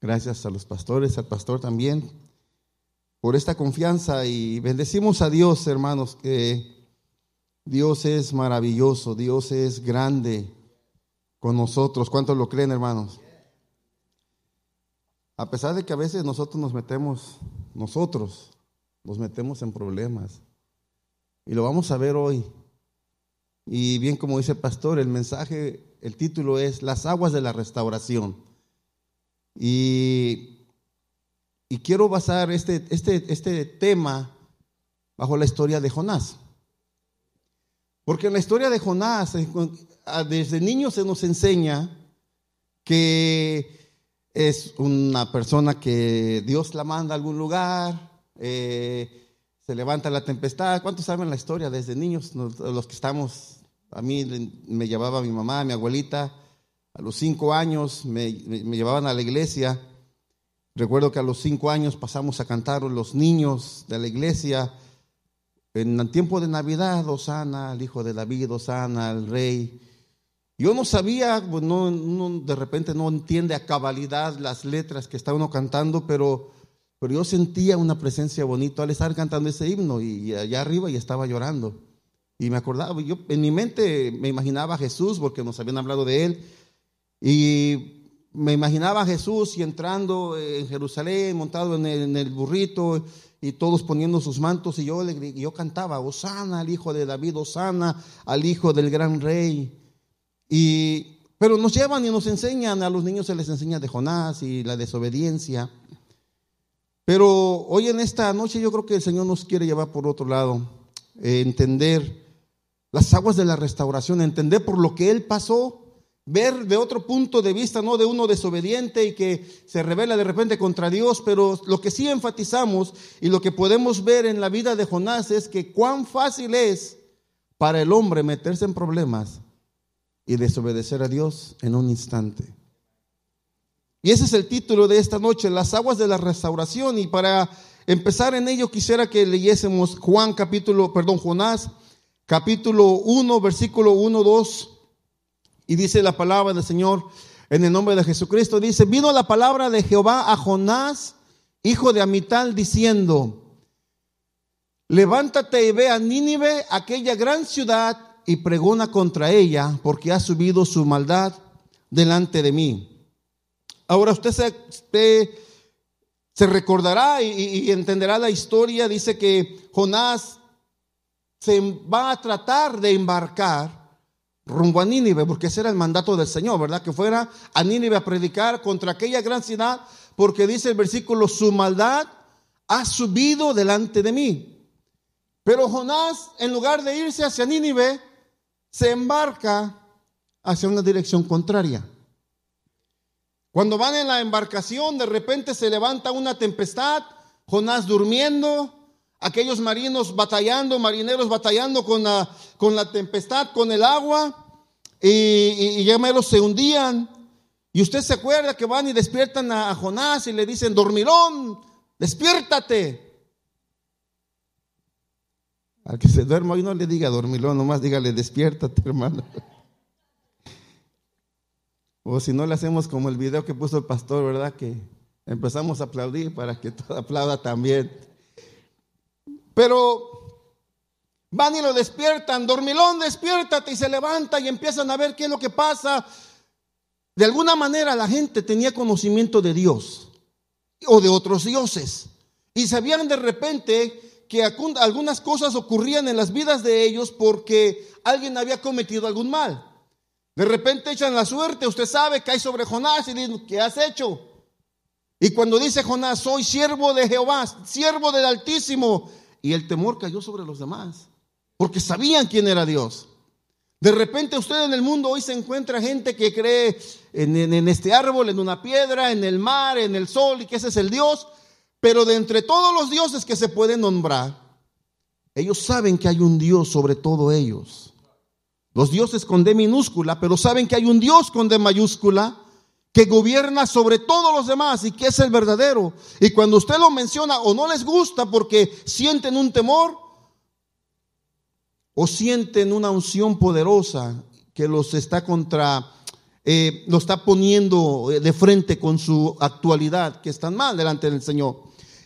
Gracias a los pastores, al pastor también, por esta confianza y bendecimos a Dios, hermanos, que Dios es maravilloso, Dios es grande con nosotros. ¿Cuántos lo creen, hermanos? A pesar de que a veces nosotros nos metemos, nosotros nos metemos en problemas. Y lo vamos a ver hoy. Y bien como dice el pastor, el mensaje, el título es Las aguas de la restauración. Y, quiero basar este, este, este tema bajo la historia de Jonás. Porque en la historia de Jonás, desde niño se nos enseña que es una persona que Dios la manda a algún lugar, eh, se levanta la tempestad. ¿Cuántos saben la historia desde niños? Los que estamos, a mí me llevaba mi mamá, mi abuelita, a los cinco años me, llevaban a la iglesia. Recuerdo que a los cinco años pasamos a cantar los niños de la iglesia. En el tiempo de Navidad, Osana, el hijo de David, Osana, el rey. Yo no sabía, pues no, de repente no entiende a cabalidad las letras que está uno cantando, pero pero yo sentía una presencia bonita al estar cantando ese himno y allá arriba y estaba llorando. Y me acordaba, yo en mi mente me imaginaba a Jesús porque nos habían hablado de él. Y me imaginaba a Jesús y entrando en Jerusalén, montado en el, burrito y todos poniendo sus mantos. Y yo, yo cantaba, Osana al hijo de David, Osana al hijo del gran rey. Y, pero nos llevan y nos enseñan, a los niños se les enseña de Jonás y la desobediencia. Pero hoy en esta noche yo creo que el Señor nos quiere llevar por otro lado, eh, entender las aguas de la restauración, entender por lo que Él pasó, ver de otro punto de vista, no de uno desobediente y que se revela de repente contra Dios, pero lo que sí enfatizamos y lo que podemos ver en la vida de Jonás es que cuán fácil es para el hombre meterse en problemas y desobedecer a Dios en un instante. Y ese es el título de esta noche, las aguas de la restauración. Y para empezar en ello quisiera que leyésemos Juan capítulo, perdón, Jonás capítulo 1, versículo 1, 2. Y dice la palabra del Señor en el nombre de Jesucristo. Dice, vino la palabra de Jehová a Jonás, hijo de Amital, diciendo, levántate y ve a Nínive, aquella gran ciudad, y pregona contra ella, porque ha subido su maldad delante de mí. Ahora usted se, recordará y, entenderá la historia. Dice que Jonás se va a tratar de embarcar rumbo a Nínive, porque ese era el mandato del Señor, ¿verdad? Que fuera a Nínive a predicar contra aquella gran ciudad, porque dice el versículo, su maldad ha subido delante de mí. Pero Jonás, en lugar de irse hacia Nínive, se embarca hacia una dirección contraria. Cuando van en la embarcación, de repente se levanta una tempestad, Jonás durmiendo, aquellos marinos batallando, marineros batallando con la, con la tempestad, con el agua, y, ya menos se hundían. Y usted se acuerda que van y despiertan a, Jonás y le dicen, dormilón, despiértate. Al que se duerma hoy no le diga dormilón, nomás dígale, despiértate, hermano. O si no le hacemos como el video que puso el pastor, ¿verdad? Que empezamos a aplaudir para que todo aplauda también. Pero van y lo despiertan, dormilón, despiértate y se levanta y empiezan a ver qué es lo que pasa. De alguna manera la gente tenía conocimiento de Dios o de otros dioses y sabían de repente que algunas cosas ocurrían en las vidas de ellos porque alguien había cometido algún mal. De repente echan la suerte, usted sabe, que hay sobre Jonás y dicen, ¿qué has hecho? Y cuando dice Jonás, soy siervo de Jehová, siervo del Altísimo, y el temor cayó sobre los demás, porque sabían quién era Dios. De repente usted en el mundo hoy se encuentra gente que cree en, en, este árbol, en una piedra, en el mar, en el sol, y que ese es el Dios, pero de entre todos los dioses que se pueden nombrar, ellos saben que hay un Dios sobre todo ellos. Los dioses con D minúscula, pero saben que hay un Dios con D mayúscula que gobierna sobre todos los demás y que es el verdadero. Y cuando usted lo menciona o no les gusta porque sienten un temor o sienten una unción poderosa que los está contra eh, lo está poniendo eh, de frente con su actualidad, que están mal delante del Señor.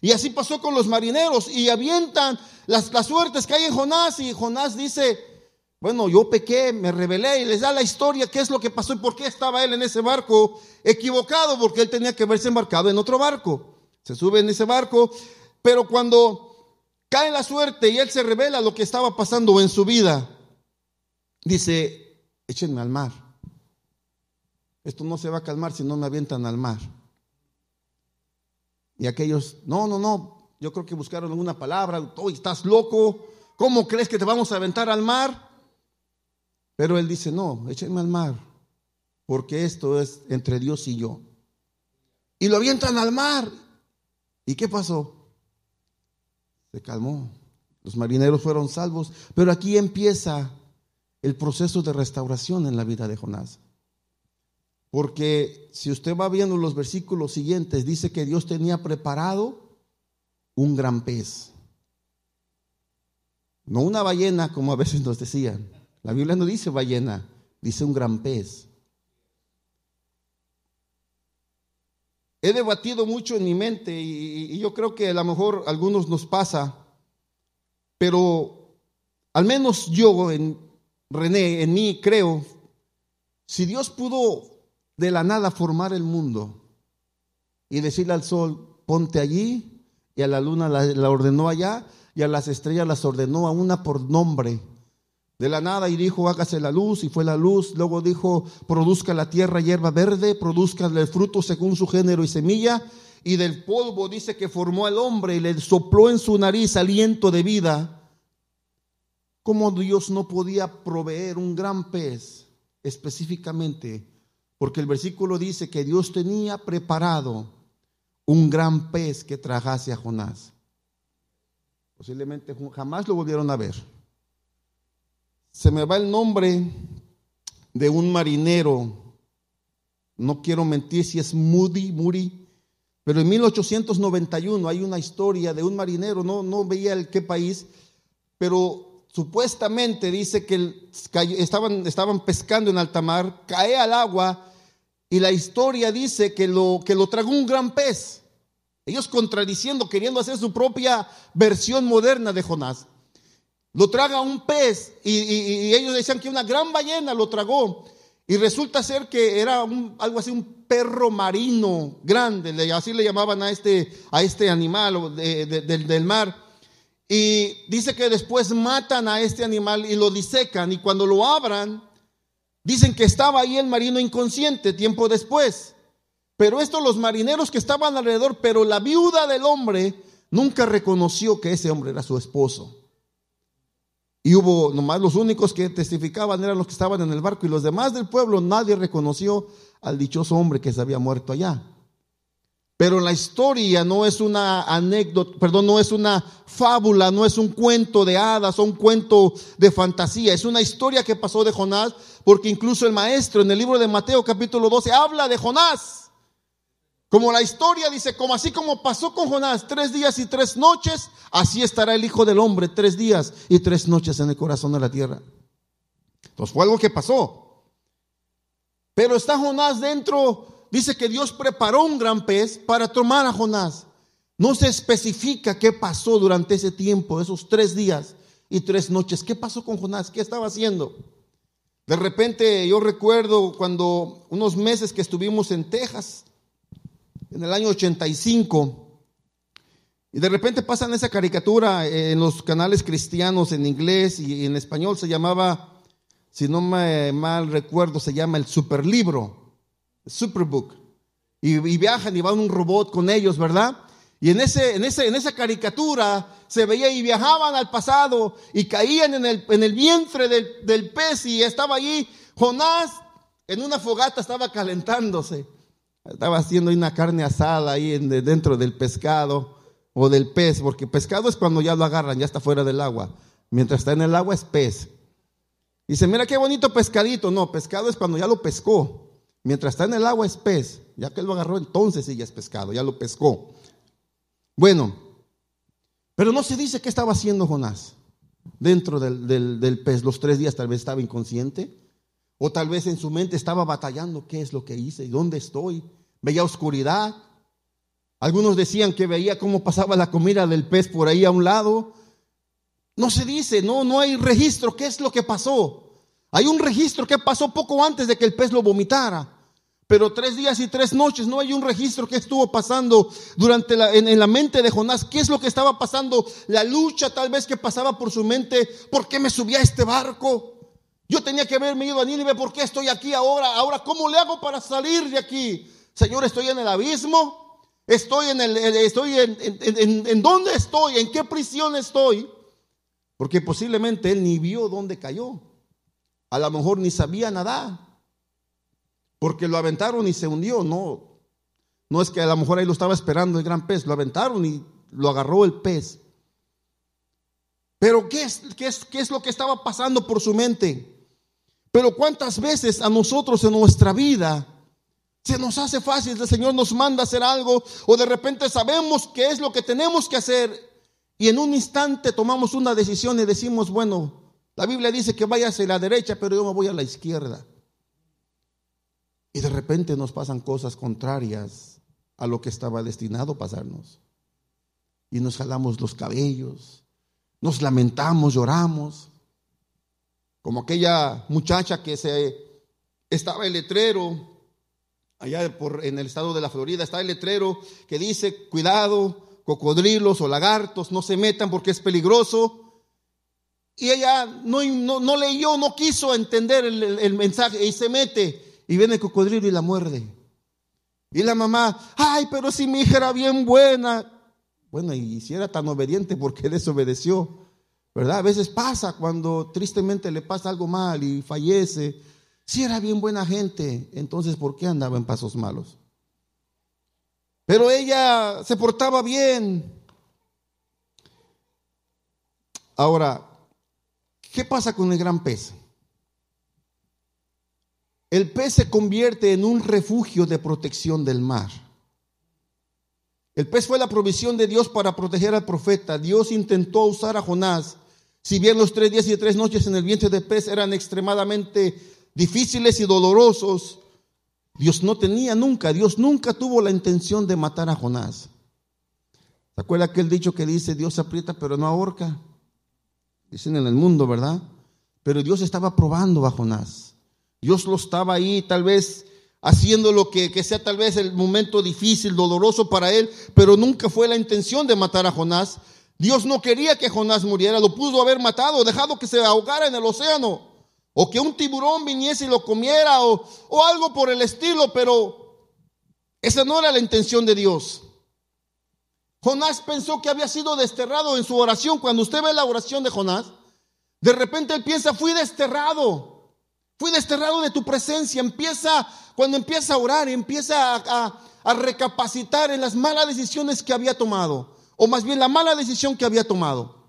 Y así pasó con los marineros y avientan las, las suertes que hay en Jonás y Jonás dice, bueno, yo pequé, me rebelé y les da la historia, qué es lo que pasó y por qué estaba él en ese barco equivocado, porque él tenía que haberse embarcado en otro barco. Se sube en ese barco, pero cuando cae la suerte y él se revela lo que estaba pasando en su vida, dice, échenme al mar. Esto no se va a calmar si no me avientan al mar. Y aquellos, no, no, no, yo creo que buscaron alguna palabra, oh, estás loco, ¿cómo crees que te vamos a aventar al mar? Pero él dice, no, échenme al mar, porque esto es entre Dios y yo. Y lo avientan al mar. ¿Y qué pasó? Se calmó. Los marineros fueron salvos. Pero aquí empieza el proceso de restauración en la vida de Jonás. Porque si usted va viendo los versículos siguientes, dice que Dios tenía preparado un gran pez. No una ballena como a veces nos decían. La Biblia no dice ballena, dice un gran pez. He debatido mucho en mi mente y, yo creo que a lo mejor a algunos nos pasa, pero al menos yo, en René, en mí creo, si Dios pudo de la nada formar el mundo y decirle al sol, ponte allí, y a la luna la, la ordenó allá, y a las estrellas las ordenó a una por nombre, de la nada y dijo, hágase la luz, y fue la luz. Luego dijo, produzca la tierra hierba verde, produzca el fruto según su género y semilla. Y del polvo dice que formó al hombre y le sopló en su nariz aliento de vida. ¿Cómo Dios no podía proveer un gran pez específicamente? Porque el versículo dice que Dios tenía preparado un gran pez que trajase a Jonás. Posiblemente jamás lo volvieron a ver se me va el nombre de un marinero, no quiero mentir si es Moody, Moody, pero en 1891 hay una historia de un marinero, no, no veía el qué país, pero supuestamente dice que estaban, estaban pescando en alta mar, cae al agua y la historia dice que lo, que lo tragó un gran pez. Ellos contradiciendo, queriendo hacer su propia versión moderna de Jonás. Lo traga un pez y, ellos decían que una gran ballena lo tragó. Y resulta ser que era algo así, un perro marino grande, así le llamaban a este, a este animal del mar. Y dice que después matan a este animal y lo disecan y cuando lo abran, dicen que estaba ahí el marino inconsciente tiempo después. Pero esto los marineros que estaban alrededor, pero la viuda del hombre nunca reconoció que ese hombre era su esposo. Y hubo nomás los únicos que testificaban eran los que estaban en el barco y los demás del pueblo nadie reconoció al dichoso hombre que se había muerto allá. Pero la historia no es una anécdota, perdón, no es una fábula, no es un cuento de hadas o un cuento de fantasía, es una historia que pasó de Jonás, porque incluso el maestro en el libro de Mateo capítulo 12 habla de Jonás. Como la historia dice, como así como pasó con Jonás tres días y tres noches, así estará el Hijo del Hombre tres días y tres noches en el corazón de la tierra. Entonces fue algo que pasó. Pero está Jonás dentro, dice que Dios preparó un gran pez para tomar a Jonás. No se especifica qué pasó durante ese tiempo, esos tres días y tres noches. ¿Qué pasó con Jonás? ¿Qué estaba haciendo? De repente yo recuerdo cuando unos meses que estuvimos en Texas, en el año 85. Y de repente pasan esa caricatura en los canales cristianos en inglés y en español se llamaba, si no me mal recuerdo, se llama el superlibro, Superbook. Y, y viajan y van un robot con ellos, ¿verdad? Y en, ese, en, ese, en esa caricatura se veía y viajaban al pasado y caían en el, en el vientre del, del pez y estaba allí Jonás en una fogata, estaba calentándose. Estaba haciendo una carne asada ahí dentro del pescado o del pez, porque pescado es cuando ya lo agarran, ya está fuera del agua. Mientras está en el agua es pez. Dice, mira qué bonito pescadito. No, pescado es cuando ya lo pescó. Mientras está en el agua es pez. Ya que lo agarró, entonces sí ya es pescado, ya lo pescó. Bueno, pero no se dice qué estaba haciendo Jonás dentro del, del pez. Los tres días tal vez estaba inconsciente O tal vez en su mente estaba batallando, ¿qué es lo que hice? ¿Y dónde estoy? Veía oscuridad. Algunos decían que veía cómo pasaba la comida del pez por ahí a un lado. No se dice, no, no hay registro, ¿qué es lo que pasó? Hay un registro que pasó poco antes de que el pez lo vomitara. Pero tres días y tres noches no hay un registro que estuvo pasando durante la, en, la mente de Jonás. ¿Qué es lo que estaba pasando? La lucha tal vez que pasaba por su mente. ¿Por qué me subí a este barco? Yo tenía que haberme ido a Nínive. ¿Por qué estoy aquí ahora? Ahora, ¿cómo le hago para salir de aquí? Señor, estoy en el abismo. Estoy en el, estoy en, en, dónde estoy, en qué prisión estoy. Porque posiblemente él ni vio dónde cayó. A lo mejor ni sabía nadar porque lo aventaron y se hundió. No, no es que a lo mejor ahí lo estaba esperando el gran pez, lo aventaron y lo agarró el pez. Pero ¿qué es, qué es, qué es lo que estaba pasando por su mente? Pero cuántas veces a nosotros en nuestra vida se nos hace fácil, el Señor nos manda hacer algo o de repente sabemos qué es lo que tenemos que hacer y en un instante tomamos una decisión y decimos, bueno, la Biblia dice que vaya hacia la derecha, pero yo me voy a la izquierda. Y de repente nos pasan cosas contrarias a lo que estaba destinado pasarnos. Y nos jalamos los cabellos, nos lamentamos, lloramos. Como aquella muchacha que se estaba el letrero, allá por, en el estado de la Florida, está el letrero que dice, cuidado, cocodrilos o lagartos, no se metan porque es peligroso. Y ella no, no, leyó, no quiso entender el, mensaje y se mete y viene el cocodrilo y la muerde. Y la mamá, ay, pero si mi hija era bien buena. Bueno, y si era tan obediente, ¿por qué desobedeció? ¿Verdad? A veces pasa cuando tristemente le pasa algo mal y fallece. Si era bien buena gente, entonces ¿por qué andaba en pasos malos? Pero ella se portaba bien. Ahora, ¿qué pasa con el gran pez? el pez se convierte en un refugio de protección del mar. El pez fue la provisión de Dios para proteger al profeta. Dios intentó usar a Jonás. Si bien los tres días y tres noches en el vientre del pez eran extremadamente difíciles y dolorosos, Dios no tenía nunca, Dios nunca tuvo la intención de matar a Jonás. ¿Se acuerda aquel dicho que dice Dios aprieta pero no ahorca? Dicen en el mundo, ¿verdad? Pero Dios estaba probando a Jonás. Dios lo estaba ahí tal vez haciendo lo que, que, sea tal vez el momento difícil, doloroso para él, pero nunca fue la intención de matar a Jonás. Dios no quería que Jonás muriera, lo pudo haber matado, dejado que se ahogara en el océano, o que un tiburón viniese y lo comiera, o, o algo por el estilo, pero esa no era la intención de Dios. Jonás pensó que había sido desterrado en su oración. Cuando usted ve la oración de Jonás, de repente él piensa, fui desterrado. Fui desterrado de tu presencia. Empieza, cuando empieza a orar, empieza a, a, recapacitar en las malas decisiones que había tomado. O más bien la mala decisión que había tomado.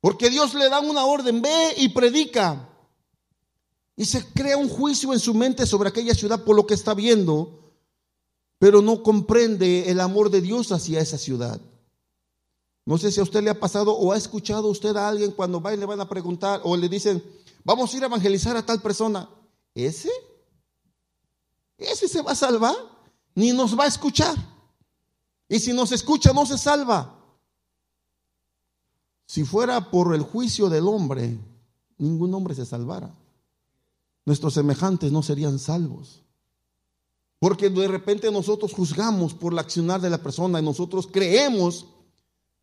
Porque Dios le da una orden, ve y predica. Y se crea un juicio en su mente sobre aquella ciudad por lo que está viendo, pero no comprende el amor de Dios hacia esa ciudad. No sé si a usted le ha pasado o ha escuchado usted a alguien cuando va y le van a preguntar o le dicen, Vamos a ir a evangelizar a tal persona. ¿Ese? ¿Ese se va a salvar? Ni nos va a escuchar. Y si nos escucha, no se salva. Si fuera por el juicio del hombre, ningún hombre se salvara. Nuestros semejantes no serían salvos. Porque de repente nosotros juzgamos por la accionar de la persona y nosotros creemos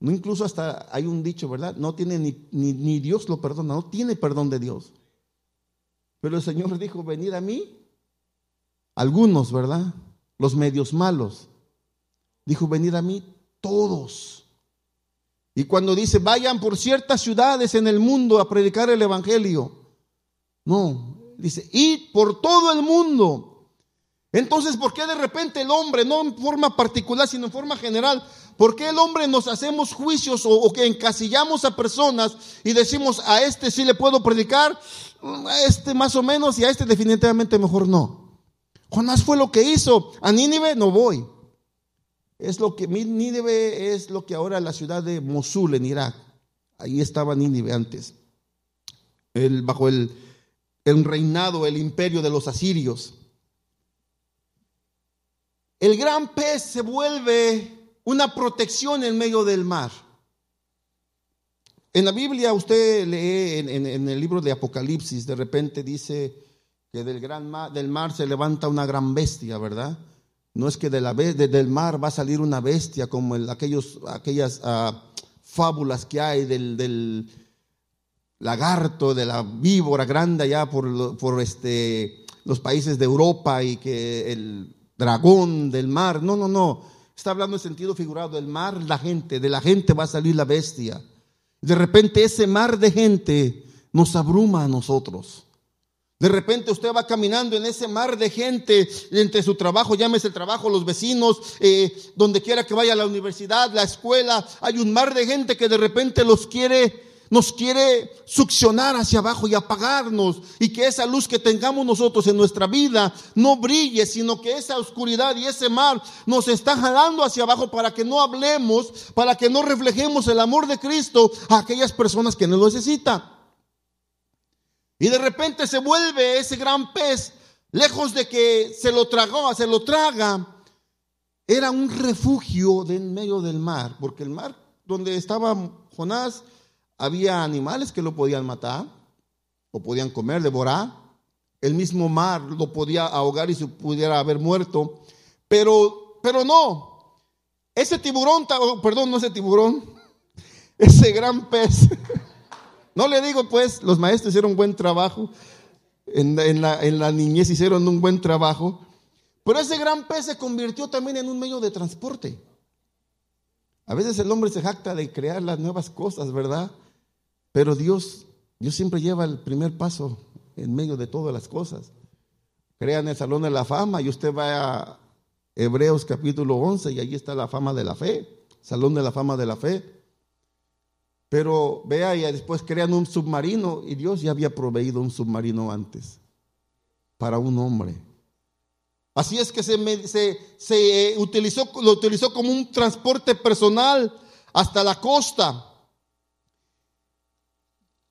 no, incluso hasta hay un dicho, ¿verdad? No tiene ni, ni, Dios lo perdona, no tiene perdón de Dios. Pero el Señor dijo, venid a mí. Algunos, ¿verdad? Los medios malos. Dijo, venid a mí todos. Y cuando dice, vayan por ciertas ciudades en el mundo a predicar el Evangelio. No, dice, id por todo el mundo. Entonces, ¿por qué de repente el hombre, no en forma particular, sino en forma general, ¿Por qué el hombre nos hacemos juicios o, que encasillamos a personas y decimos a este sí le puedo predicar, a este más o menos y a este definitivamente mejor no? Jonás fue lo que hizo. A Nínive no voy. Es lo que Nínive es lo que ahora la ciudad de Mosul en Irak. Ahí estaba Nínive antes. bajo el, el reinado, el imperio de los asirios. El gran pez se vuelve una protección en medio del mar. En la Biblia usted lee en, el libro de Apocalipsis, de repente dice que del, gran mar, del mar se levanta una gran bestia, ¿verdad? No es que de la, del mar va a salir una bestia como aquellos, aquellas ah, fábulas que hay del, lagarto, de la víbora grande allá por, por este, los países de Europa y que el dragón del mar. No, no, no. Está hablando en sentido figurado. Del mar, la gente, de la gente va a salir la bestia. De repente ese mar de gente nos abruma a nosotros. De repente usted va caminando en ese mar de gente entre su trabajo, llámese el trabajo, los vecinos, eh, donde quiera que vaya la universidad, la escuela, hay un mar de gente que de repente los quiere nos quiere succionar hacia abajo y apagarnos y que esa luz que tengamos nosotros en nuestra vida no brille, sino que esa oscuridad y ese mar nos está jalando hacia abajo para que no hablemos, para que no reflejemos el amor de Cristo a aquellas personas que no lo necesitan. Y de repente se vuelve ese gran pez, lejos de que se lo tragó, se lo traga, era un refugio en medio del mar, porque el mar donde estaba Jonás había animales que lo podían matar, o podían comer, devorar. El mismo mar lo podía ahogar y se pudiera haber muerto. Pero, pero no. Ese tiburón, oh, perdón, no ese tiburón, ese gran pez. No le digo pues, los maestros hicieron un buen trabajo. En, la, la niñez hicieron un buen trabajo. Pero ese gran pez se convirtió también en un medio de transporte. A veces el hombre se jacta de crear las nuevas cosas, ¿verdad? Pero Dios, Dios siempre lleva el primer paso en medio de todas las cosas. Crean el Salón de la Fama y usted va a Hebreos capítulo 11 y allí está la fama de la fe, Salón de la Fama de la Fe. Pero vea y después crean un submarino y Dios ya había proveído un submarino antes para un hombre. Así es que se, se, se utilizó, lo utilizó como un transporte personal hasta la costa.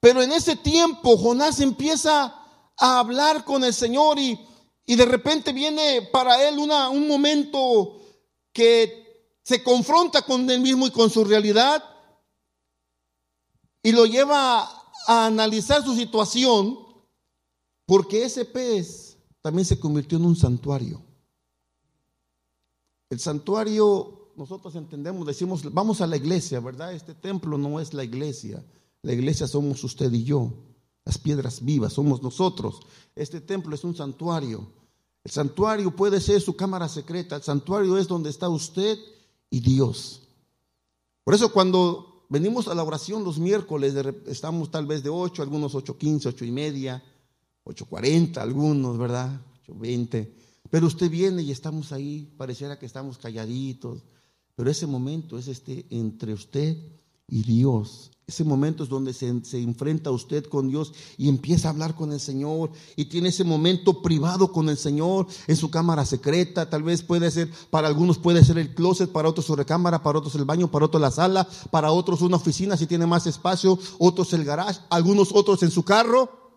Pero en ese tiempo Jonás empieza a hablar con el Señor y, y de repente viene para él una, un momento que se confronta con él mismo y con su realidad y lo lleva a analizar su situación porque ese pez también se convirtió en un santuario. El santuario, nosotros entendemos, decimos, vamos a la iglesia, ¿verdad? Este templo no es la iglesia. La iglesia somos usted y yo. Las piedras vivas somos nosotros. Este templo es un santuario. El santuario puede ser su cámara secreta. El santuario es donde está usted y Dios. Por eso cuando venimos a la oración los miércoles, estamos tal vez de 8, algunos 8.15, 8 y media, 8.40, algunos, ¿verdad? 8.20. Pero usted viene y estamos ahí, pareciera que estamos calladitos. Pero ese momento es este entre usted y Dios. Ese momento es donde se, enfrenta usted con Dios y empieza a hablar con el Señor y tiene ese momento privado con el Señor en su cámara secreta. Tal vez puede ser, para algunos puede ser el closet, para otros su recámara, para otros el baño, para otros la sala, para otros una oficina si tiene más espacio, otros el garage, algunos otros en su carro.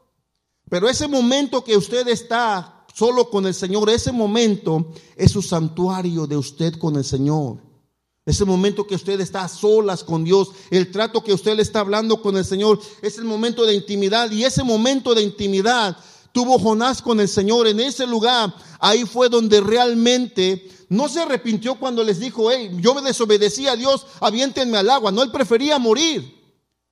Pero ese momento que usted está solo con el Señor, ese momento es su santuario de usted con el Señor. Ese momento que usted está a solas con Dios, el trato que usted le está hablando con el Señor, es el momento de intimidad. Y ese momento de intimidad tuvo Jonás con el Señor. En ese lugar, ahí fue donde realmente no se arrepintió cuando les dijo, hey, yo me desobedecí a Dios, aviéntenme al agua. No, él prefería morir.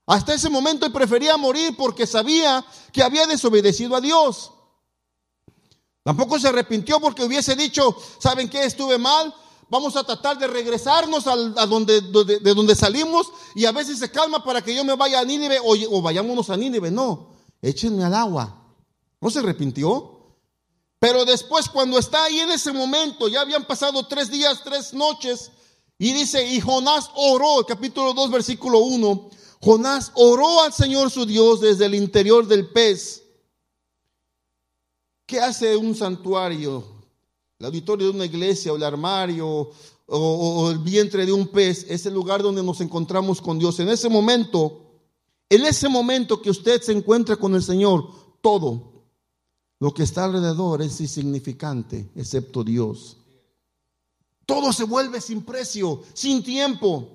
Hasta ese momento él prefería morir porque sabía que había desobedecido a Dios. Tampoco se arrepintió porque hubiese dicho, ¿saben qué? Estuve mal, vamos a tratar de regresarnos a donde, de donde salimos y a veces se calma para que yo me vaya a Nínive o, vayámonos a Nínive. No, échenme al agua. ¿No se arrepintió? Pero después cuando está ahí en ese momento, ya habían pasado tres días, tres noches, y dice, y Jonás oró, capítulo 2, versículo 1, Jonás oró al Señor su Dios desde el interior del pez. ¿Qué hace un santuario? El auditorio de una iglesia o el armario o, el vientre de un pez es el lugar donde nos encontramos con Dios. En ese momento, en ese momento que usted se encuentra con el Señor, todo, Lo que está alrededor es insignificante, excepto Dios. Todo se vuelve sin precio, sin tiempo.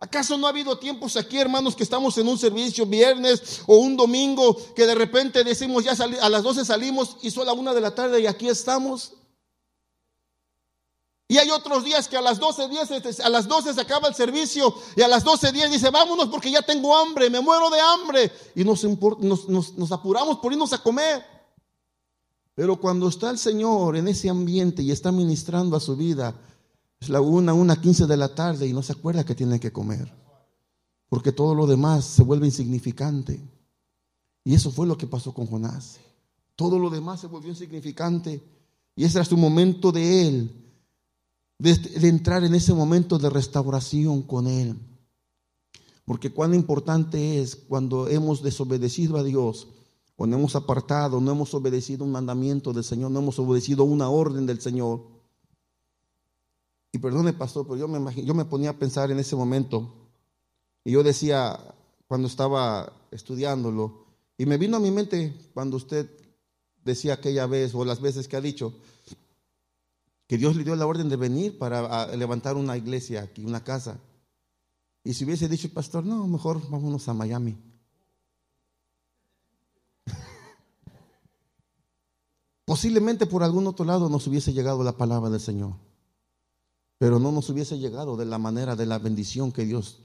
¿Acaso no ha habido tiempos aquí, hermanos, que estamos en un servicio viernes o un domingo que de repente decimos ya a las 12 salimos y son la una de la tarde y aquí estamos? Y hay otros días que a las 12, 10, a las 12 se acaba el servicio y a las 12, 10 dice, vámonos porque ya tengo hambre, me muero de hambre. Y nos, nos, nos apuramos por irnos a comer. Pero cuando está el Señor en ese ambiente y está ministrando a su vida, es la una, una, quince de la tarde y no se acuerda que tiene que comer. Porque todo lo demás se vuelve insignificante. Y eso fue lo que pasó con Jonás. Todo lo demás se volvió insignificante. Y ese era su momento de él, de, entrar en ese momento de restauración con él. Porque cuán importante es cuando hemos desobedecido a Dios, o no hemos apartado, no hemos obedecido un mandamiento del Señor, no hemos obedecido una orden del Señor y perdone, pastor, pero yo me, yo me ponía a pensar en ese momento. Y yo decía, cuando estaba estudiándolo, y me vino a mi mente cuando usted decía aquella vez, o las veces que ha dicho, que Dios le dio la orden de venir para levantar una iglesia aquí, una casa. Y si hubiese dicho, pastor, no, mejor vámonos a Miami. Posiblemente por algún otro lado nos hubiese llegado la palabra del Señor pero no nos hubiese llegado de la manera de la bendición que Dios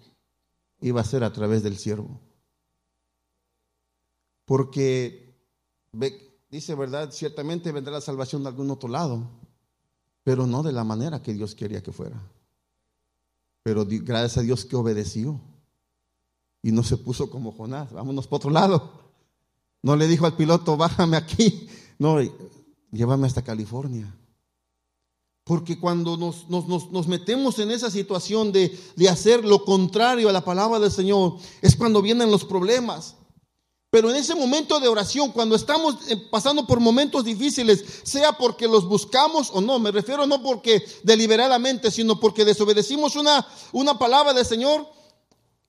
iba a hacer a través del siervo. Porque dice, ¿verdad? Ciertamente vendrá la salvación de algún otro lado, pero no de la manera que Dios quería que fuera. Pero gracias a Dios que obedeció y no se puso como Jonás, vámonos para otro lado. No le dijo al piloto, bájame aquí, no, llévame hasta California. Porque cuando nos, metemos en esa situación de, de hacer lo contrario a la palabra del Señor, es cuando vienen los problemas. Pero en ese momento de oración, cuando estamos eh, pasando por momentos difíciles, sea porque los buscamos o no, me refiero no porque deliberadamente, sino porque desobedecimos una, una palabra del Señor.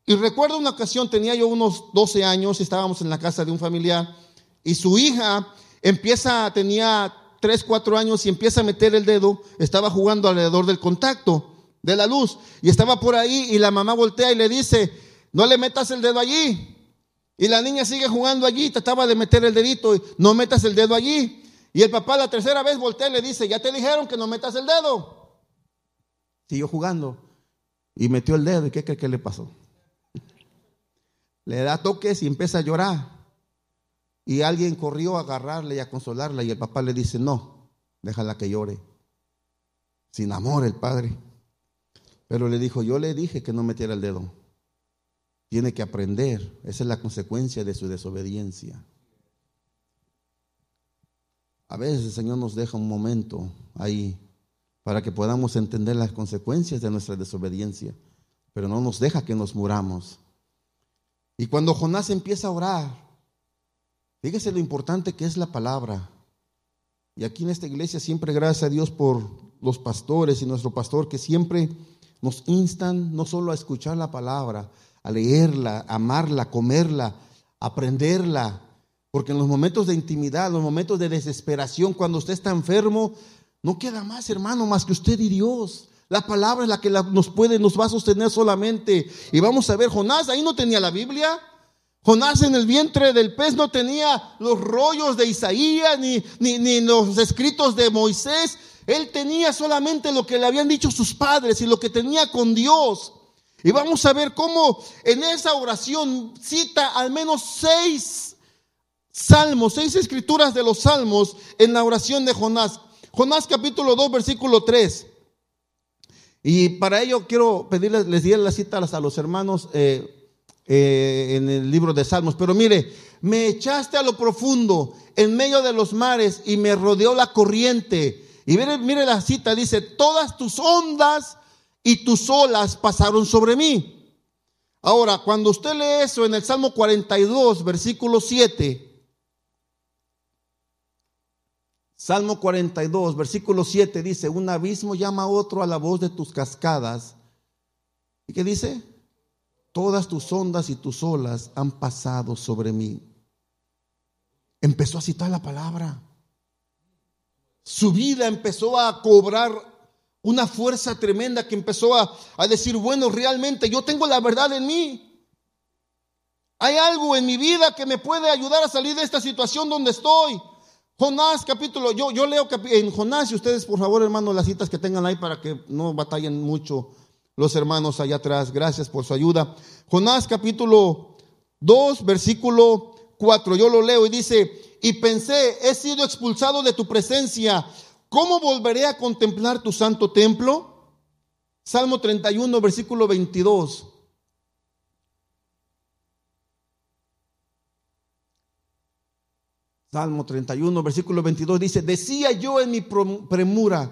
Y recuerdo una ocasión, tenía yo unos 12 años, estábamos en la casa de un familiar y su hija empieza, tenía Tres, cuatro años y empieza a meter el dedo, estaba jugando alrededor del contacto de la luz y estaba por ahí y la mamá voltea y le dice, no le metas el dedo allí. Y la niña sigue jugando allí, trataba de meter el dedito, no metas el dedo allí. Y el papá la tercera vez voltea y le dice, ya te dijeron que no metas el dedo. Siguió jugando y metió el dedo. ¿Y qué cree que le pasó? Le da toques y empieza a llorar. Y alguien corrió a agarrarle y a consolarla y el papá le dice, no, déjala que llore. Sin amor el padre. Pero le dijo, yo le dije que no metiera el dedo. Tiene que aprender. Esa es la consecuencia de su desobediencia. A veces el Señor nos deja un momento ahí para que podamos entender las consecuencias de nuestra desobediencia, pero no nos deja que nos muramos. Y cuando Jonás empieza a orar, Fíjese lo importante que es la palabra. Y aquí en esta iglesia siempre gracias a Dios por los pastores y nuestro pastor que siempre nos instan no solo a escuchar la palabra, a leerla, amarla, comerla, aprenderla. Porque en los momentos de intimidad, los momentos de desesperación, cuando usted está enfermo, no queda más, hermano, más que usted y Dios. La palabra es la que nos puede, nos va a sostener solamente. Y vamos a ver, Jonás ahí no tenía la Biblia. Jonás en el vientre del pez no tenía los rollos de Isaías ni, ni, los escritos de Moisés. Él tenía solamente lo que le habían dicho sus padres y lo que tenía con Dios. Y vamos a ver cómo en esa oración cita al menos seis salmos, seis escrituras de los salmos en la oración de Jonás. Jonás capítulo 2, versículo 3. Y para ello quiero pedirles, les di la cita a los hermanos. Eh, eh, en el libro de Salmos. Pero mire, me echaste a lo profundo, en medio de los mares, y me rodeó la corriente. Y mire la cita, dice, todas tus ondas y tus olas pasaron sobre mí. Ahora, cuando usted lee eso en el Salmo 42, versículo 7, Salmo 42, versículo 7 dice, un abismo llama a otro a la voz de tus cascadas. ¿Y qué dice? todas tus ondas y tus olas han pasado sobre mí. Empezó a citar la palabra. su vida empezó a cobrar una fuerza tremenda que empezó a, a, decir, bueno, realmente yo tengo la verdad en mí. Hay algo en mi vida que me puede ayudar a salir de esta situación donde estoy. Jonás capítulo, yo, yo leo en Jonás y ustedes por favor hermanos las citas que tengan ahí para que no batallen mucho los hermanos allá atrás. Gracias por su ayuda. Jonás capítulo 2, versículo 4, yo lo leo y dice, y pensé, he sido expulsado de tu presencia, ¿cómo volveré a contemplar tu santo templo? Salmo 31, versículo 22. Salmo 31, versículo 22 dice, decía yo en mi premura,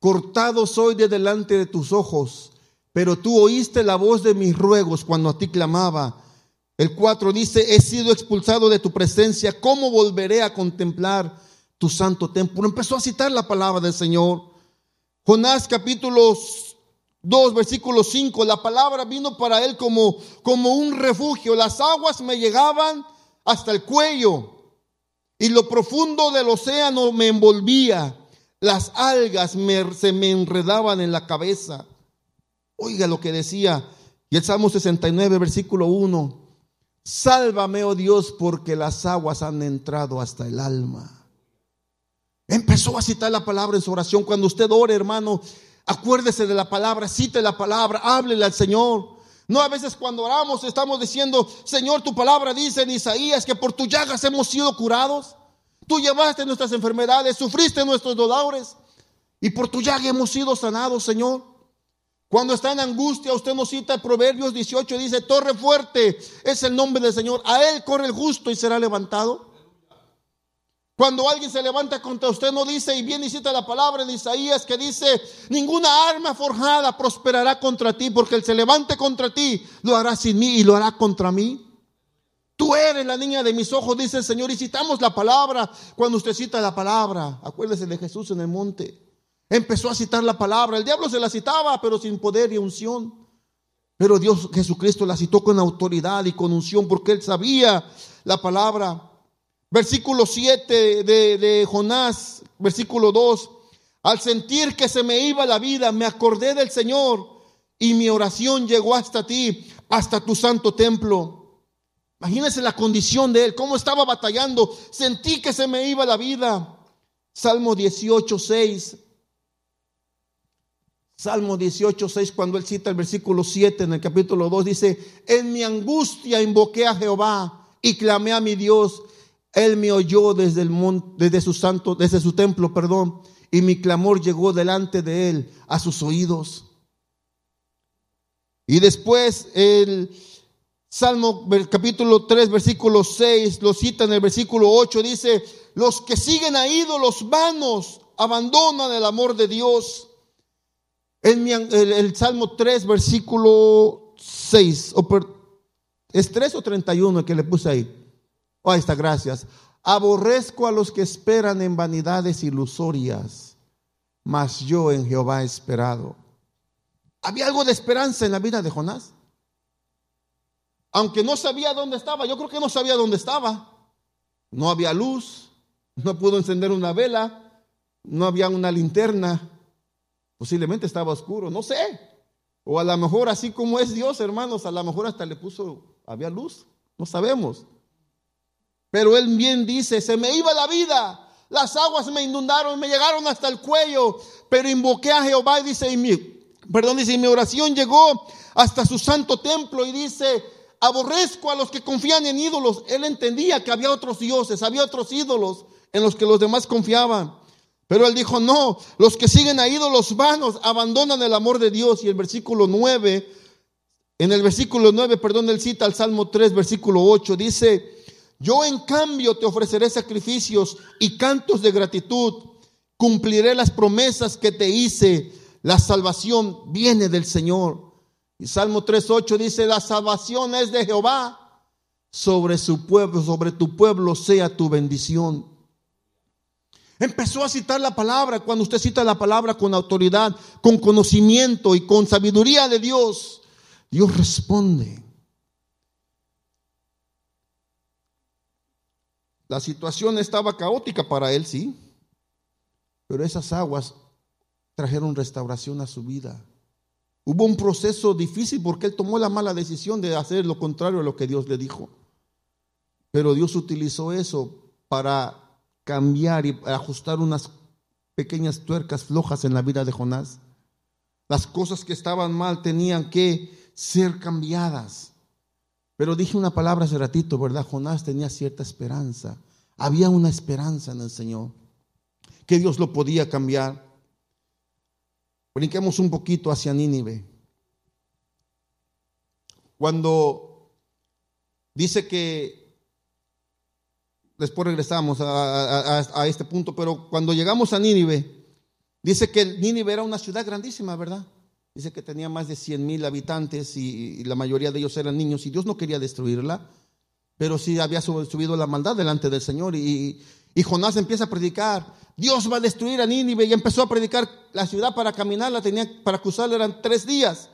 cortado soy de delante de tus ojos, pero tú oíste la voz de mis ruegos cuando a ti clamaba. El 4 dice, he sido expulsado de tu presencia, ¿cómo volveré a contemplar tu santo templo? Empezó a citar la palabra del Señor. Jonás capítulo 2, versículo 5, la palabra vino para él como, como un refugio, las aguas me llegaban hasta el cuello y lo profundo del océano me envolvía. Las algas se me enredaban en la cabeza. Oiga lo que decía. Y el Salmo 69, versículo 1. Sálvame, oh Dios, porque las aguas han entrado hasta el alma. Empezó a citar la palabra en su oración. Cuando usted ore, hermano, acuérdese de la palabra, cite la palabra, háblele al Señor. No a veces cuando oramos estamos diciendo, Señor, tu palabra dice en Isaías que por tus llagas hemos sido curados. Tú llevaste nuestras enfermedades, sufriste nuestros dolores y por tu llaga hemos sido sanados, Señor. Cuando está en angustia, usted nos cita Proverbios 18, dice, torre fuerte es el nombre del Señor. A él corre el justo y será levantado. Cuando alguien se levanta contra usted, no dice, y viene y cita la palabra de Isaías que dice, ninguna arma forjada prosperará contra ti, porque el se levante contra ti lo hará sin mí y lo hará contra mí. Tú eres la niña de mis ojos, dice el Señor, y citamos la palabra. Cuando usted cita la palabra, acuérdese de Jesús en el monte. Empezó a citar la palabra. El diablo se la citaba, pero sin poder y unción. Pero Dios Jesucristo la citó con autoridad y con unción, porque él sabía la palabra. Versículo 7 de, de Jonás, versículo 2. Al sentir que se me iba la vida, me acordé del Señor y mi oración llegó hasta ti, hasta tu santo templo. Imagínense la condición de él, cómo estaba batallando. Sentí que se me iba la vida. Salmo 18, 6. Salmo 18, 6, cuando él cita el versículo 7 en el capítulo 2, dice, en mi angustia invoqué a Jehová y clamé a mi Dios él me oyó desde el monte, desde su santo, desde su templo, perdón, y mi clamor llegó delante de él a sus oídos. Y después el Salmo capítulo 3, versículo 6, lo cita en el versículo 8, dice, los que siguen a ídolos vanos abandonan el amor de Dios. En el, el, Salmo 3, versículo 6, o ¿es 3 o 31 el que le puse ahí? Ahí está, gracias. Aborrezco a los que esperan en vanidades ilusorias, mas yo en Jehová he esperado. Había algo de esperanza en la vida de Jonás. Aunque no sabía dónde estaba, yo creo que no sabía dónde estaba. No había luz, no pudo encender una vela, no había una linterna. Posiblemente estaba oscuro, no sé. O a lo mejor así como es Dios, hermanos, a lo mejor hasta le puso, había luz, no sabemos. Pero él bien dice, se me iba la vida, las aguas me inundaron, me llegaron hasta el cuello, pero invoqué a Jehová y dice, y mi, perdón, dice, mi oración llegó hasta su santo templo y dice, aborrezco a los que confían en ídolos. Él entendía que había otros dioses, había otros ídolos en los que los demás confiaban. Pero él dijo, no, los que siguen a ídolos vanos abandonan el amor de Dios. Y el versículo 9, en el versículo 9, perdón, él cita al Salmo 3, versículo 8, dice, yo en cambio te ofreceré sacrificios y cantos de gratitud. Cumpliré las promesas que te hice. La salvación viene del Señor. Y Salmo 3.8 dice, la salvación es de Jehová. Sobre su pueblo, sobre tu pueblo sea tu bendición. Empezó a citar la palabra. Cuando usted cita la palabra con autoridad, con conocimiento y con sabiduría de Dios, Dios responde. La situación estaba caótica para él, sí. Pero esas aguas trajeron restauración a su vida. Hubo un proceso difícil porque él tomó la mala decisión de hacer lo contrario a lo que Dios le dijo. Pero Dios utilizó eso para cambiar y ajustar unas pequeñas tuercas flojas en la vida de Jonás. Las cosas que estaban mal tenían que ser cambiadas. Pero dije una palabra hace ratito, ¿verdad? Jonás tenía cierta esperanza. Había una esperanza en el Señor, que Dios lo podía cambiar. Brinquemos un poquito hacia Nínive. Cuando dice que después regresamos a, este punto, pero cuando llegamos a Nínive, dice que Nínive era una ciudad grandísima, ¿verdad? Dice que tenía más de 100 mil habitantes y, la mayoría de ellos eran niños y Dios no quería destruirla, pero sí había subido la maldad delante del Señor y, y Jonás empieza a predicar, Dios va a destruir a Nínive y empezó a predicar la ciudad para caminarla, tenía, para cruzarla eran tres días.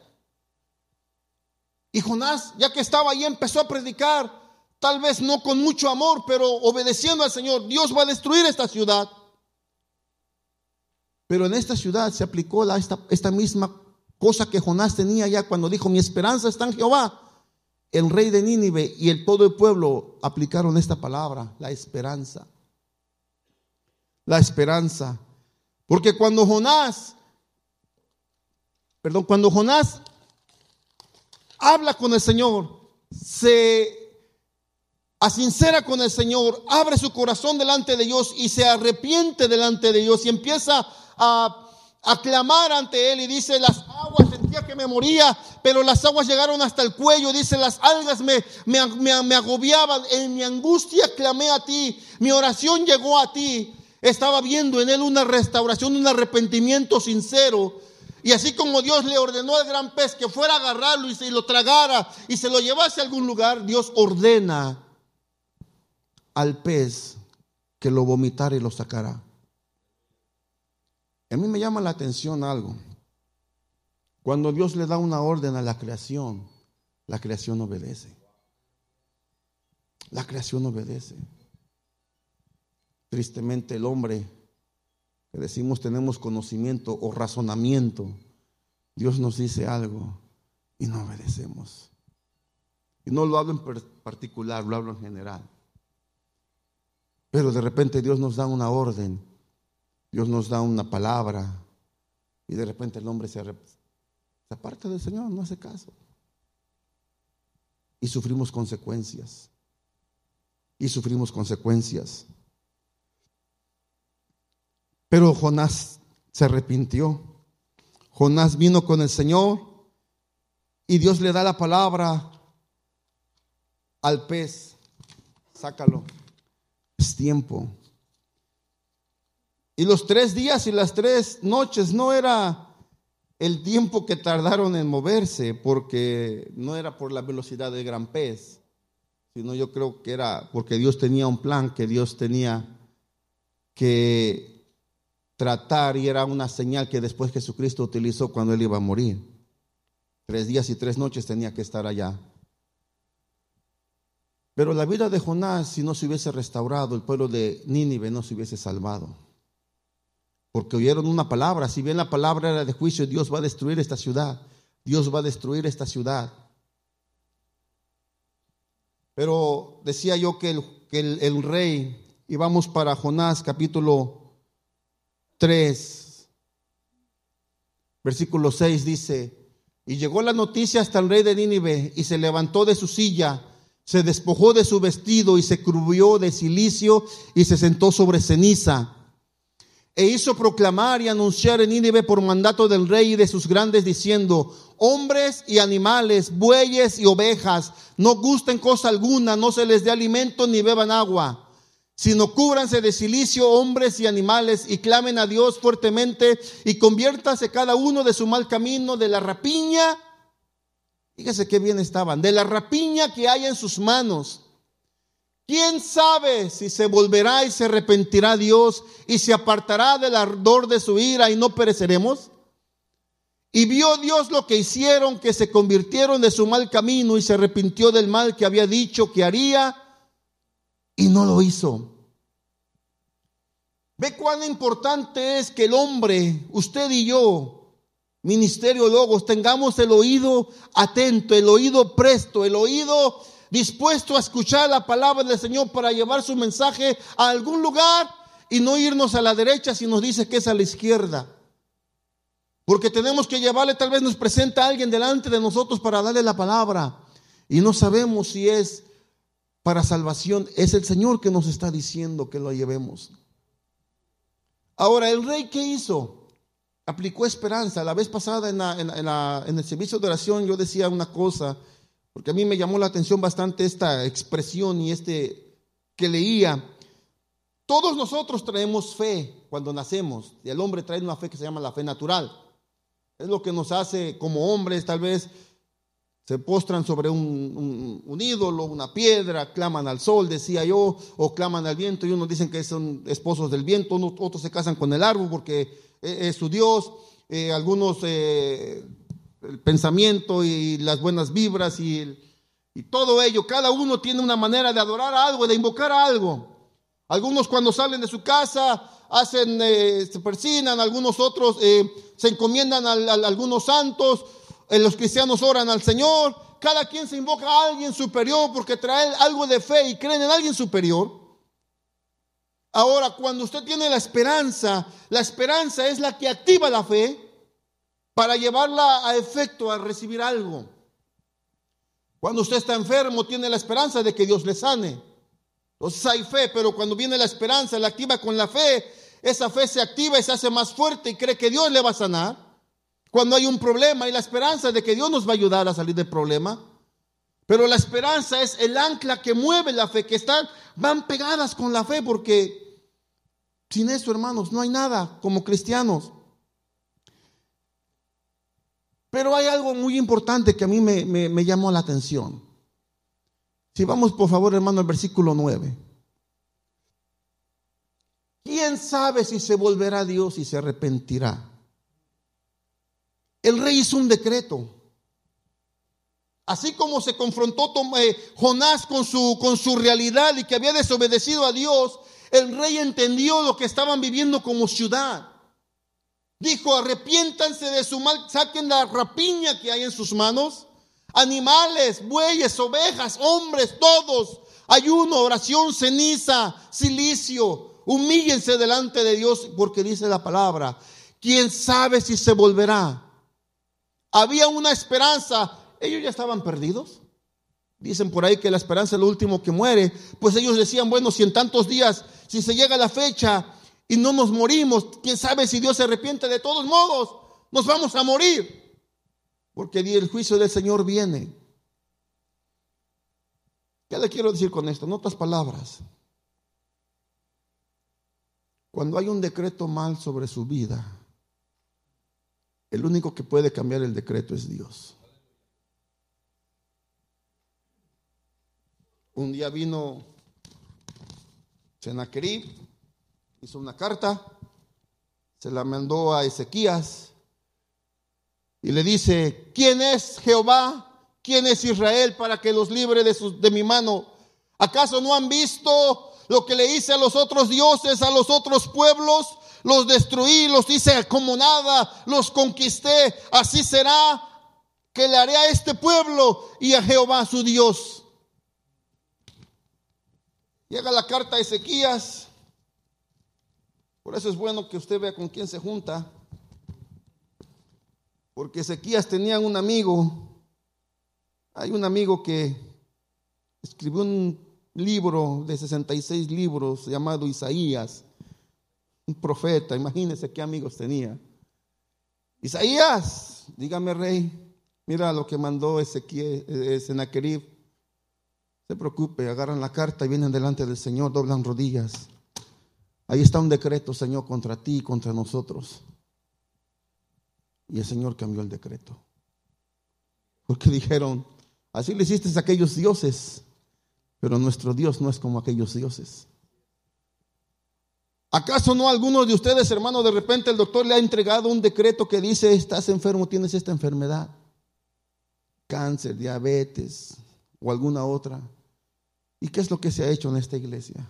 Y Jonás, ya que estaba ahí, empezó a predicar tal vez no con mucho amor, pero obedeciendo al Señor, Dios va a destruir esta ciudad. Pero en esta ciudad se aplicó esta, esta misma cosa que Jonás tenía ya cuando dijo, mi esperanza está en Jehová. El rey de Nínive y el todo el pueblo aplicaron esta palabra, la esperanza. La esperanza. Porque cuando Jonás, perdón, cuando Jonás habla con el Señor, se sincera con el Señor, abre su corazón delante de Dios y se arrepiente delante de Dios y empieza a, clamar ante Él y dice, las que me moría, pero las aguas llegaron hasta el cuello, dice, las algas me, me, me agobiaban, en mi angustia clamé a ti, mi oración llegó a ti, estaba viendo en Él una restauración, un arrepentimiento sincero. Y así como Dios le ordenó al gran pez que fuera a agarrarlo y se lo tragara y se lo llevase a algún lugar, Dios ordena al pez que lo vomitara y lo sacará. A mí me llama la atención algo. Cuando Dios le da una orden a la creación, la creación obedece. La creación obedece. Tristemente el hombre que decimos tenemos conocimiento o razonamiento, Dios nos dice algo y no obedecemos. Y no lo hablo en particular, lo hablo en general. Pero de repente Dios nos da una orden, Dios nos da una palabra y de repente el hombre se, aparta del Señor, no hace caso. Y sufrimos consecuencias. Y sufrimos consecuencias. Pero Jonás se arrepintió. Jonás vino con el Señor y Dios le da la palabra al pez. Sácalo es tiempo. Y los tres días y las tres noches no era el tiempo que tardaron en moverse, porque no era por la velocidad del gran pez, sino yo creo que era porque Dios tenía un plan que Dios tenía que tratar y era una señal que después Jesucristo utilizó cuando él iba a morir. Tres días y tres noches tenía que estar allá. Pero la vida de Jonás, si no se hubiese restaurado, el pueblo de Nínive no se hubiese salvado. Porque oyeron una palabra, si bien la palabra era de juicio, Dios va a destruir esta ciudad, Dios va a destruir esta ciudad. Pero decía yo que el, rey, y vamos para Jonás capítulo 3, versículo 6 dice, y llegó la noticia hasta el rey de Nínive y se levantó de su silla se despojó de su vestido y se cubrió de silicio y se sentó sobre ceniza. E hizo proclamar y anunciar en Nínive por mandato del rey y de sus grandes diciendo, hombres y animales, bueyes y ovejas, no gusten cosa alguna, no se les dé alimento ni beban agua, sino cúbranse de silicio hombres y animales y clamen a Dios fuertemente y conviértase cada uno de su mal camino, de la rapiña Fíjese qué bien estaban. De la rapiña que hay en sus manos. ¿Quién sabe si se volverá y se arrepentirá Dios y se apartará del ardor de su ira y no pereceremos? Y vio Dios lo que hicieron, que se convirtieron de su mal camino y se arrepintió del mal que había dicho que haría y no lo hizo. Ve cuán importante es que el hombre, usted y yo, Ministerio Logos, tengamos el oído atento, el oído presto, el oído dispuesto a escuchar la palabra del Señor para llevar su mensaje a algún lugar y no irnos a la derecha si nos dice que es a la izquierda. Porque tenemos que llevarle, tal vez nos presenta alguien delante de nosotros para darle la palabra y no sabemos si es para salvación. Es el Señor que nos está diciendo que lo llevemos. Ahora, ¿el rey qué hizo? Aplicó esperanza. La vez pasada en, el servicio de oración yo decía una cosa, porque a mí me llamó la atención bastante esta expresión y este que leía. Todos nosotros traemos fe cuando nacemos. Y el hombre trae una fe que se llama la fe natural. Es lo que nos hace como hombres, tal vez se postran sobre un, ídolo, una piedra, claman al sol, decía yo, o claman al viento, y unos dicen que son esposos del viento, otros se casan con el árbol porque es su Dios, eh, algunos eh, el pensamiento y las buenas vibras y, y todo ello, cada uno tiene una manera de adorar a algo, de invocar a algo. Algunos cuando salen de su casa hacen, eh, se persinan, algunos otros se encomiendan a algunos santos, los cristianos oran al Señor, cada quien se invoca a alguien superior porque trae algo de fe y creen en alguien superior. Ahora, cuando usted tiene la esperanza, la esperanza es la que activa la fe para llevarla a efecto, a recibir algo. Cuando usted está enfermo, tiene la esperanza de que Dios le sane. Entonces hay fe, pero cuando viene la esperanza, la activa con la fe, esa fe se activa y se hace más fuerte y cree que Dios le va a sanar. Cuando hay un problema y la esperanza de que Dios nos va a ayudar a salir del problema. Pero la esperanza es el ancla que mueve la fe, que están, van pegadas con la fe, porque sin eso, hermanos, no hay nada como cristianos. Pero hay algo muy importante que a mí me, llamó la atención. Si vamos, por favor, hermano, al versículo 9. ¿Quién sabe si se volverá a Dios y se arrepentirá? el rey hizo un decreto. Así como se confrontó eh, Jonás con su, con su realidad y que había desobedecido a Dios, el rey entendió lo que estaban viviendo como ciudad. Dijo, arrepiéntanse de su mal, saquen la rapiña que hay en sus manos. Animales, bueyes, ovejas, hombres, todos. Ayuno, oración, ceniza, silicio. Humíllense delante de Dios porque dice la palabra. ¿Quién sabe si se volverá? había una esperanza. Ellos ya estaban perdidos. Dicen por ahí que la esperanza es lo último que muere. Pues ellos decían, bueno, si en tantos días, si se llega la fecha y no nos morimos, quién sabe si Dios se arrepiente de todos modos, nos vamos a morir. Porque el juicio del Señor viene. ¿Qué le quiero decir con esto? En otras palabras, cuando hay un decreto mal sobre su vida, el único que puede cambiar el decreto es Dios. Un día vino Senaquerib, hizo una carta, se la mandó a Ezequías y le dice, ¿quién es Jehová? ¿Quién es Israel para que los libre de, de mi mano? ¿Acaso no han visto lo que le hice a los otros dioses, a los otros pueblos? los destruí, los hice como nada, los conquisté. Así será que le haré a este pueblo y a Jehová su Dios. Llega la carta a Ezequías. Por eso es bueno que usted vea con quién se junta. Porque Ezequías tenía un amigo. Hay un amigo que escribió un libro de 66 libros llamado Isaías un profeta, imagínense qué amigos tenía. Isaías, dígame rey, mira lo que mandó Ezequiel, eh, Senaquerib. Se preocupe, agarran la carta y vienen delante del Señor, doblan rodillas. Ahí está un decreto, Señor, contra ti y contra nosotros. Y el Señor cambió el decreto. Porque dijeron, así le hiciste a aquellos dioses, pero nuestro Dios no es como aquellos dioses. ¿Acaso no algunos de ustedes, hermanos, de repente el doctor le ha entregado un decreto que dice, estás enfermo, tienes esta enfermedad? Cáncer, diabetes o alguna otra. ¿Y qué es lo que se ha hecho en esta iglesia?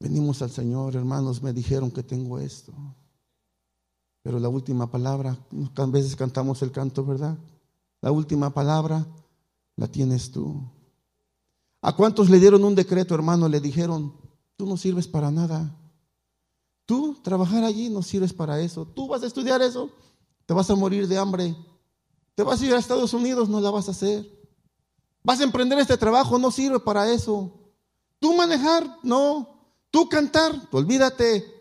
Venimos al Señor, hermanos, me dijeron que tengo esto. Pero la última palabra, a veces cantamos el canto, ¿verdad? La última palabra la tienes tú. ¿A cuántos le dieron un decreto, hermano? Le dijeron, tú no sirves para nada. Tú trabajar allí no sirves para eso. Tú vas a estudiar eso, te vas a morir de hambre. Te vas a ir a Estados Unidos, no la vas a hacer. Vas a emprender este trabajo, no sirve para eso. Tú manejar, no. Tú cantar, olvídate.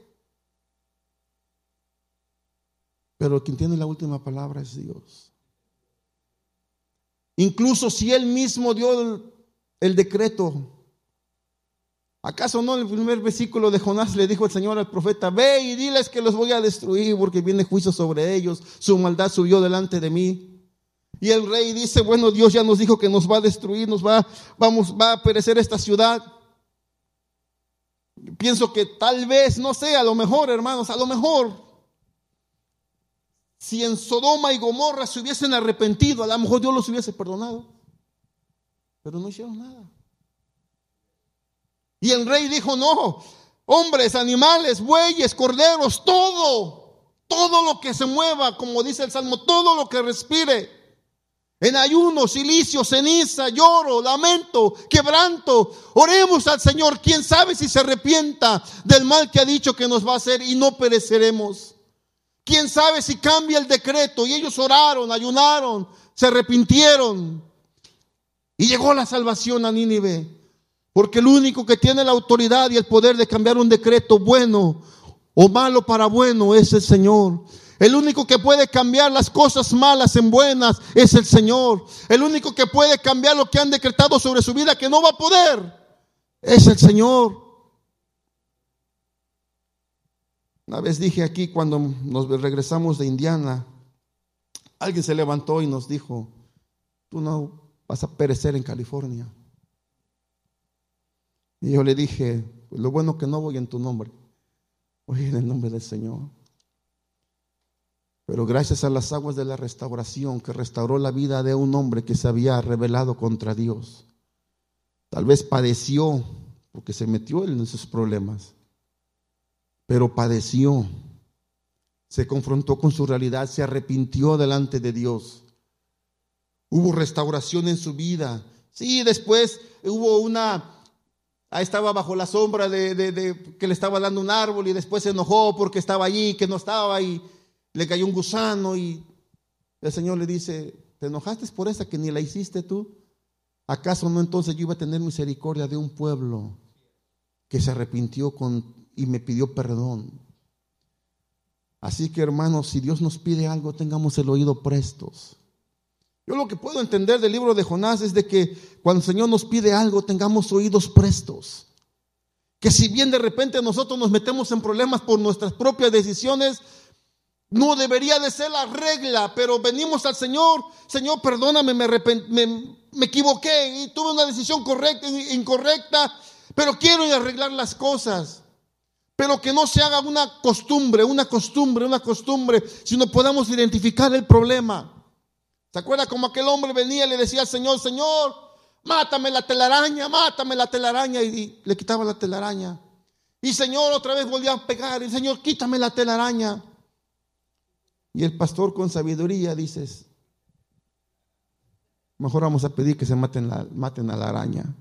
Pero quien tiene la última palabra es Dios. Incluso si Él mismo dio el, decreto, ¿acaso no en el primer versículo de Jonás le dijo el Señor al profeta, ve y diles que los voy a destruir porque viene juicio sobre ellos, su maldad subió delante de mí? Y el rey dice, bueno, Dios ya nos dijo que nos va a destruir, nos va, vamos, va a perecer esta ciudad. Pienso que tal vez, no sé, a lo mejor, hermanos, a lo mejor, si en Sodoma y Gomorra se hubiesen arrepentido, a lo mejor Dios los hubiese perdonado. Pero no hicieron nada. Y el rey dijo, no, hombres, animales, bueyes, corderos, todo, todo lo que se mueva, como dice el Salmo, todo lo que respire en ayuno, silicio, ceniza, lloro, lamento, quebranto. Oremos al Señor. ¿Quién sabe si se arrepienta del mal que ha dicho que nos va a hacer y no pereceremos? ¿Quién sabe si cambia el decreto? Y ellos oraron, ayunaron, se arrepintieron. Y llegó la salvación a Nínive. Porque el único que tiene la autoridad y el poder de cambiar un decreto bueno o malo para bueno es el Señor. El único que puede cambiar las cosas malas en buenas es el Señor. El único que puede cambiar lo que han decretado sobre su vida que no va a poder es el Señor. Una vez dije aquí cuando nos regresamos de Indiana, alguien se levantó y nos dijo, tú no vas a perecer en California. Y yo le dije, pues lo bueno que no voy en tu nombre, voy en el nombre del Señor. Pero gracias a las aguas de la restauración que restauró la vida de un hombre que se había rebelado contra Dios, tal vez padeció porque se metió en esos problemas, pero padeció, se confrontó con su realidad, se arrepintió delante de Dios. Hubo restauración en su vida. Sí, después hubo una, ahí estaba bajo la sombra de, de, que le estaba dando un árbol y después se enojó porque estaba allí, que no estaba y le cayó un gusano y el Señor le dice, ¿te enojaste por esa que ni la hiciste tú? ¿Acaso no entonces yo iba a tener misericordia de un pueblo que se arrepintió con, y me pidió perdón? Así que hermanos, si Dios nos pide algo, tengamos el oído prestos. Yo lo que puedo entender del libro de Jonás es de que cuando el Señor nos pide algo, tengamos oídos prestos. Que si bien de repente nosotros nos metemos en problemas por nuestras propias decisiones, no debería de ser la regla, pero venimos al Señor. Señor, perdóname, me, me, equivoqué y tuve una decisión correcta incorrecta, pero quiero arreglar las cosas. Pero que no se haga una costumbre, una costumbre, una costumbre, sino podamos identificar el problema. ¿Se acuerda como aquel hombre venía y le decía al Señor, Señor, mátame la telaraña, mátame la telaraña, y le quitaba la telaraña. Y Señor otra vez volvía a pegar, y Señor, quítame la telaraña. Y el pastor con sabiduría dices, mejor vamos a pedir que se maten, la, maten a la araña.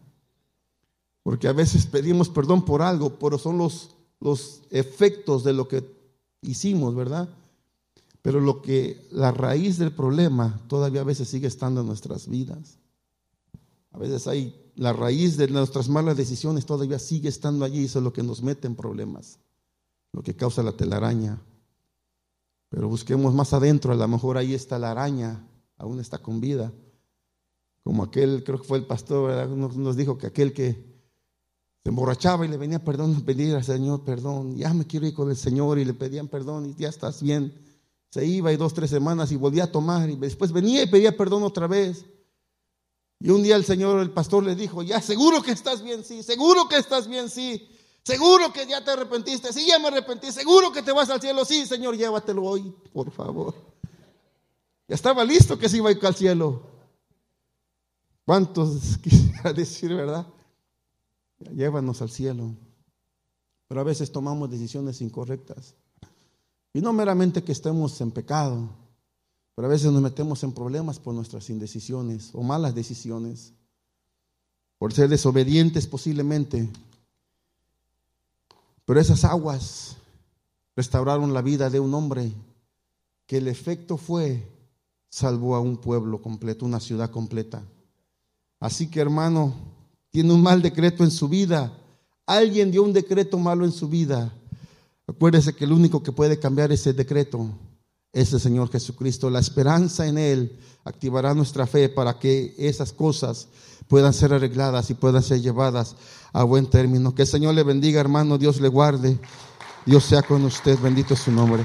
Porque a veces pedimos perdón por algo, pero son los, los efectos de lo que hicimos, ¿verdad? Pero lo que la raíz del problema todavía a veces sigue estando en nuestras vidas. A veces hay la raíz de nuestras malas decisiones todavía sigue estando allí, eso es lo que nos mete en problemas, lo que causa la telaraña. Pero busquemos más adentro, a lo mejor ahí está la araña, aún está con vida. Como aquel, creo que fue el pastor, nos, dijo que aquel que se emborrachaba y le venía perdón, pedir al Señor perdón, ya me quiero ir con el Señor y le pedían perdón y ya estás bien. Se iba y dos, tres semanas y volvía a tomar y después venía y pedía perdón otra vez. Y un día el Señor, el pastor le dijo, ya seguro que estás bien, sí, seguro que estás bien, sí. Seguro que ya te arrepentiste. Sí, ya me arrepentí. Seguro que te vas al cielo. Sí, Señor, llévatelo hoy, por favor. Ya estaba listo que se iba a ir al cielo. ¿Cuántos quisiera decir, verdad? llévanos al cielo. pero a veces tomamos decisiones incorrectas. Y no meramente que estemos en pecado, pero a veces nos metemos en problemas por nuestras indecisiones o malas decisiones, por ser desobedientes posiblemente. Pero esas aguas restauraron la vida de un hombre que el efecto fue salvó a un pueblo completo, una ciudad completa. Así que hermano, tiene un mal decreto en su vida. Alguien dio un decreto malo en su vida. Acuérdese que el único que puede cambiar ese decreto es el Señor Jesucristo. La esperanza en Él activará nuestra fe para que esas cosas puedan ser arregladas y puedan ser llevadas a buen término. Que el Señor le bendiga, hermano. Dios le guarde. Dios sea con usted. Bendito es su nombre.